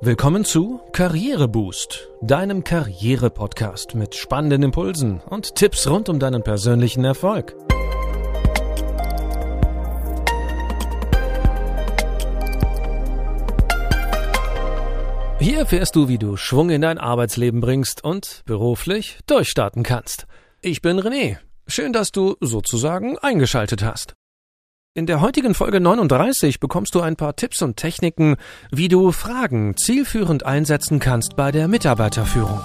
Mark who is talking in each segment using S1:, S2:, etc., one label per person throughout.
S1: Willkommen zu Karriereboost, deinem Karriere-Podcast mit spannenden Impulsen und Tipps rund um deinen persönlichen Erfolg. Hier erfährst du, wie du Schwung in dein Arbeitsleben bringst und beruflich durchstarten kannst. Ich bin René. Schön, dass du sozusagen eingeschaltet hast. In der heutigen Folge 39 bekommst du ein paar Tipps und Techniken, wie du Fragen zielführend einsetzen kannst bei der Mitarbeiterführung.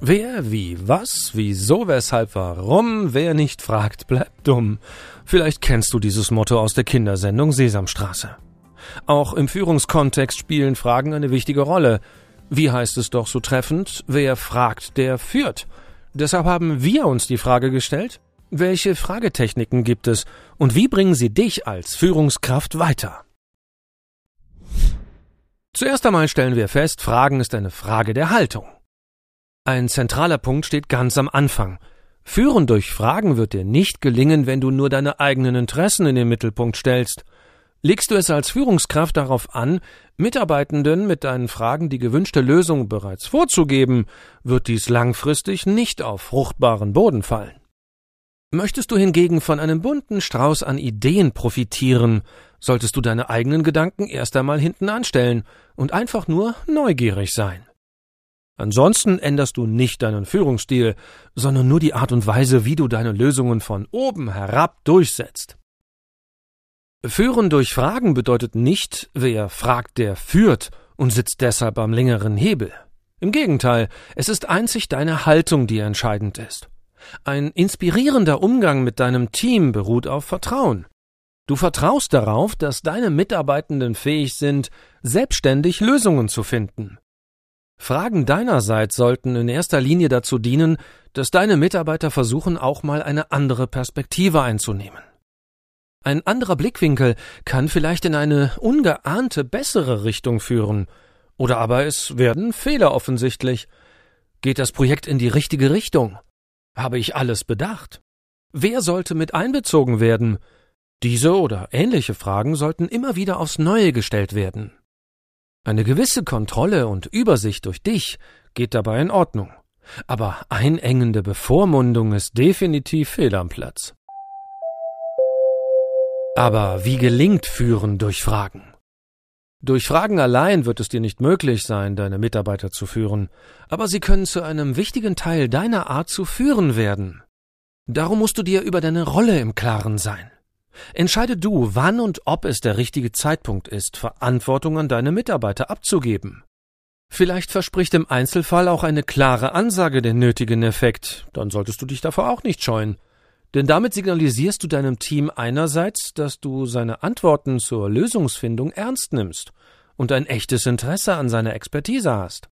S1: Wer, wie, was, wieso, weshalb, warum, wer nicht fragt, bleibt dumm. Vielleicht kennst du dieses Motto aus der Kindersendung Sesamstraße. Auch im Führungskontext spielen Fragen eine wichtige Rolle. Wie heißt es doch so treffend, wer fragt, der führt. Deshalb haben wir uns die Frage gestellt, welche Fragetechniken gibt es und wie bringen sie dich als Führungskraft weiter? Zuerst einmal stellen wir fest, Fragen ist eine Frage der Haltung. Ein zentraler Punkt steht ganz am Anfang. Führen durch Fragen wird dir nicht gelingen, wenn du nur deine eigenen Interessen in den Mittelpunkt stellst. Legst du es als Führungskraft darauf an, Mitarbeitenden mit deinen Fragen die gewünschte Lösung bereits vorzugeben, wird dies langfristig nicht auf fruchtbaren Boden fallen. Möchtest du hingegen von einem bunten Strauß an Ideen profitieren, solltest du deine eigenen Gedanken erst einmal hinten anstellen und einfach nur neugierig sein. Ansonsten änderst du nicht deinen Führungsstil, sondern nur die Art und Weise, wie du deine Lösungen von oben herab durchsetzt. Führen durch Fragen bedeutet nicht, wer fragt, der führt und sitzt deshalb am längeren Hebel. Im Gegenteil, es ist einzig deine Haltung, die entscheidend ist. Ein inspirierender Umgang mit deinem Team beruht auf Vertrauen. Du vertraust darauf, dass deine Mitarbeitenden fähig sind, selbstständig Lösungen zu finden. Fragen deinerseits sollten in erster Linie dazu dienen, dass deine Mitarbeiter versuchen, auch mal eine andere Perspektive einzunehmen. Ein anderer Blickwinkel kann vielleicht in eine ungeahnte bessere Richtung führen, oder aber es werden Fehler offensichtlich. Geht das Projekt in die richtige Richtung? Habe ich alles bedacht? Wer sollte mit einbezogen werden? Diese oder ähnliche Fragen sollten immer wieder aufs Neue gestellt werden. Eine gewisse Kontrolle und Übersicht durch dich geht dabei in Ordnung. Aber einengende Bevormundung ist definitiv fehl am Platz. Aber wie gelingt Führen durch Fragen? Durch Fragen allein wird es dir nicht möglich sein, deine Mitarbeiter zu führen, aber sie können zu einem wichtigen Teil deiner Art zu führen werden. Darum musst du dir über deine Rolle im Klaren sein. Entscheide du, wann und ob es der richtige Zeitpunkt ist, Verantwortung an deine Mitarbeiter abzugeben. Vielleicht verspricht im Einzelfall auch eine klare Ansage den nötigen Effekt, dann solltest du dich davor auch nicht scheuen. Denn damit signalisierst du deinem Team einerseits, dass du seine Antworten zur Lösungsfindung ernst nimmst und ein echtes Interesse an seiner Expertise hast.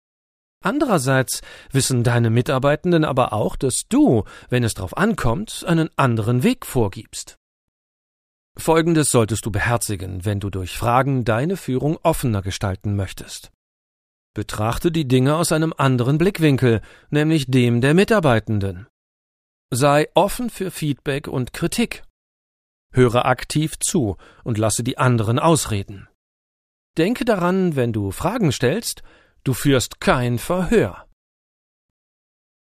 S1: Andererseits wissen deine Mitarbeitenden aber auch, dass du, wenn es darauf ankommt, einen anderen Weg vorgibst. Folgendes solltest du beherzigen, wenn du durch Fragen deine Führung offener gestalten möchtest. Betrachte die Dinge aus einem anderen Blickwinkel, nämlich dem der Mitarbeitenden. Sei offen für Feedback und Kritik. Höre aktiv zu und lasse die anderen ausreden. Denke daran, wenn du Fragen stellst, du führst kein Verhör.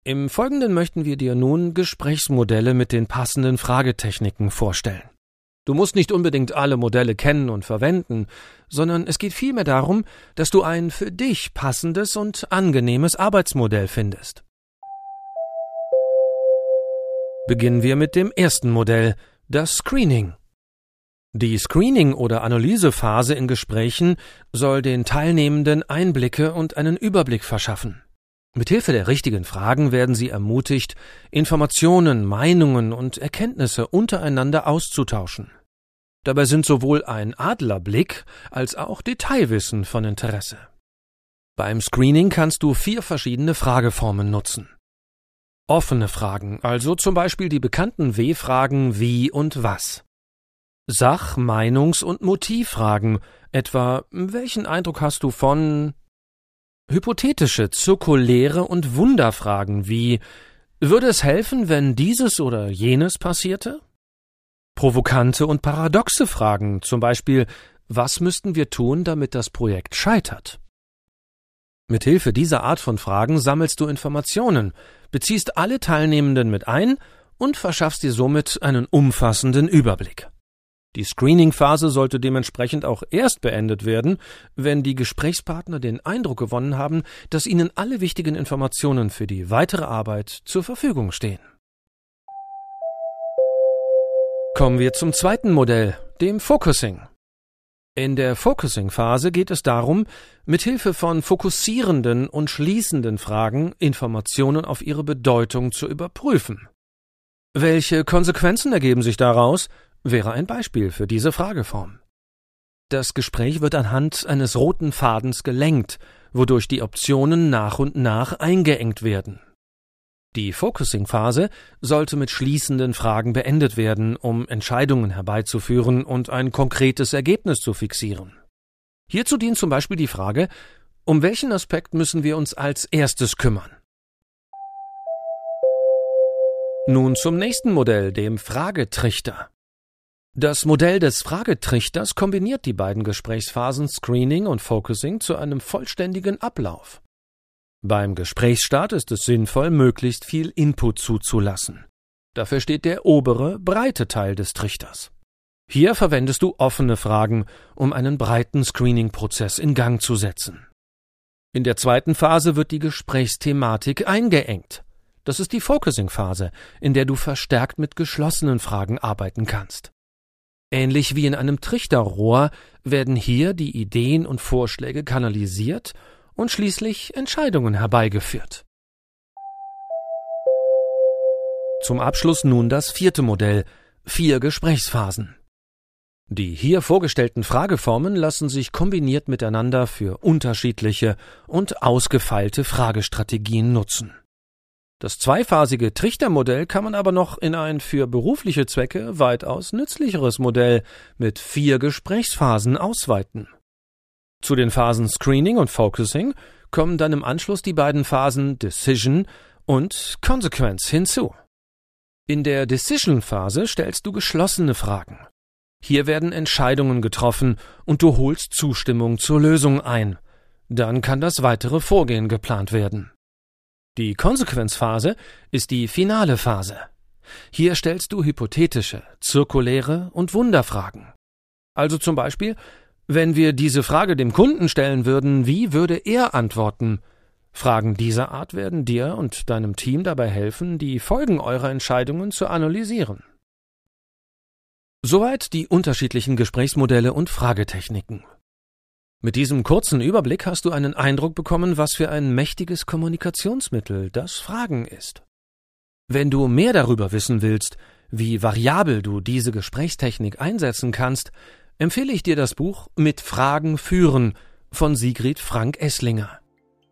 S1: Im Folgenden möchten wir dir nun Gesprächsmodelle mit den passenden Fragetechniken vorstellen. Du musst nicht unbedingt alle Modelle kennen und verwenden, sondern es geht vielmehr darum, dass du ein für dich passendes und angenehmes Arbeitsmodell findest. Beginnen wir mit dem ersten Modell, das Screening. Die Screening- oder Analysephase in Gesprächen soll den Teilnehmenden Einblicke und einen Überblick verschaffen. Mithilfe der richtigen Fragen werden sie ermutigt, Informationen, Meinungen und Erkenntnisse untereinander auszutauschen. Dabei sind sowohl ein Adlerblick als auch Detailwissen von Interesse. Beim Screening kannst du vier verschiedene Frageformen nutzen. Offene Fragen, also zum Beispiel die bekannten W-Fragen wie und was. Sach-, Meinungs- und Motivfragen, etwa welchen Eindruck hast du von Hypothetische, zirkuläre und Wunderfragen wie würde es helfen, wenn dieses oder jenes passierte? Provokante und paradoxe Fragen, zum Beispiel Was müssten wir tun, damit das Projekt scheitert? Mithilfe dieser Art von Fragen sammelst du Informationen, beziehst alle Teilnehmenden mit ein und verschaffst dir somit einen umfassenden Überblick. Die Screening-Phase sollte dementsprechend auch erst beendet werden, wenn die Gesprächspartner den Eindruck gewonnen haben, dass ihnen alle wichtigen Informationen für die weitere Arbeit zur Verfügung stehen. Kommen wir zum zweiten Modell, dem Focusing. In der Focusing-Phase geht es darum, mit Hilfe von fokussierenden und schließenden Fragen Informationen auf ihre Bedeutung zu überprüfen. Welche Konsequenzen ergeben sich daraus, wäre ein Beispiel für diese Frageform. Das Gespräch wird anhand eines roten Fadens gelenkt, wodurch die Optionen nach und nach eingeengt werden. Die Focusing-Phase sollte mit schließenden Fragen beendet werden, um Entscheidungen herbeizuführen und ein konkretes Ergebnis zu fixieren. Hierzu dient zum Beispiel die Frage, um welchen Aspekt müssen wir uns als erstes kümmern? Nun zum nächsten Modell, dem Fragetrichter. Das Modell des Fragetrichters kombiniert die beiden Gesprächsphasen Screening und Focusing zu einem vollständigen Ablauf. Beim Gesprächsstart ist es sinnvoll, möglichst viel Input zuzulassen. Dafür steht der obere, breite Teil des Trichters. Hier verwendest du offene Fragen, um einen breiten Screening-Prozess in Gang zu setzen. In der zweiten Phase wird die Gesprächsthematik eingeengt. Das ist die Focusing-Phase, in der du verstärkt mit geschlossenen Fragen arbeiten kannst. Ähnlich wie in einem Trichterrohr werden hier die Ideen und Vorschläge kanalisiert und schließlich Entscheidungen herbeigeführt. Zum Abschluss nun das vierte Modell, vier Gesprächsphasen. Die hier vorgestellten Frageformen lassen sich kombiniert miteinander für unterschiedliche und ausgefeilte Fragestrategien nutzen. Das zweiphasige Trichtermodell kann man aber noch in ein für berufliche Zwecke weitaus nützlicheres Modell mit vier Gesprächsphasen ausweiten. Zu den Phasen Screening und Focusing kommen dann im Anschluss die beiden Phasen Decision und Consequence hinzu. In der Decision-Phase stellst du geschlossene Fragen. Hier werden Entscheidungen getroffen und du holst Zustimmung zur Lösung ein. Dann kann das weitere Vorgehen geplant werden. Die Konsequenzphase ist die finale Phase. Hier stellst du hypothetische, zirkuläre und Wunderfragen. Also zum Beispiel, wenn wir diese Frage dem Kunden stellen würden, wie würde er antworten? Fragen dieser Art werden dir und deinem Team dabei helfen, die Folgen eurer Entscheidungen zu analysieren. Soweit die unterschiedlichen Gesprächsmodelle und Fragetechniken. Mit diesem kurzen Überblick hast du einen Eindruck bekommen, was für ein mächtiges Kommunikationsmittel das Fragen ist. Wenn du mehr darüber wissen willst, wie variabel du diese Gesprächstechnik einsetzen kannst, empfehle ich dir das Buch Mit Fragen führen von Sigrid Frank Esslinger.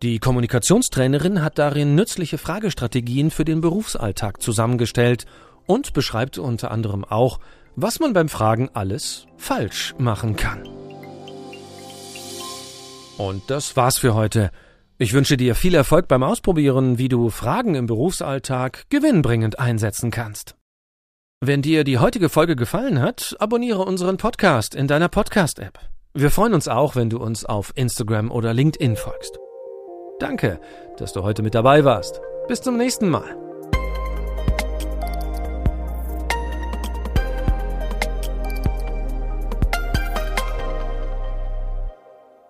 S1: Die Kommunikationstrainerin hat darin nützliche Fragestrategien für den Berufsalltag zusammengestellt und beschreibt unter anderem auch, was man beim Fragen alles falsch machen kann. Und das war's für heute. Ich wünsche dir viel Erfolg beim Ausprobieren, wie du Fragen im Berufsalltag gewinnbringend einsetzen kannst. Wenn dir die heutige Folge gefallen hat, abonniere unseren Podcast in deiner Podcast-App. Wir freuen uns auch, wenn du uns auf Instagram oder LinkedIn folgst. Danke, dass du heute mit dabei warst. Bis zum nächsten Mal.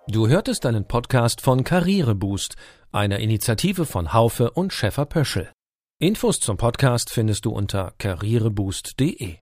S1: Du hörtest einen Podcast von Karriereboost, einer Initiative von Haufe und Schäfer Pöschel. Infos zum Podcast findest du unter karriereboost.de.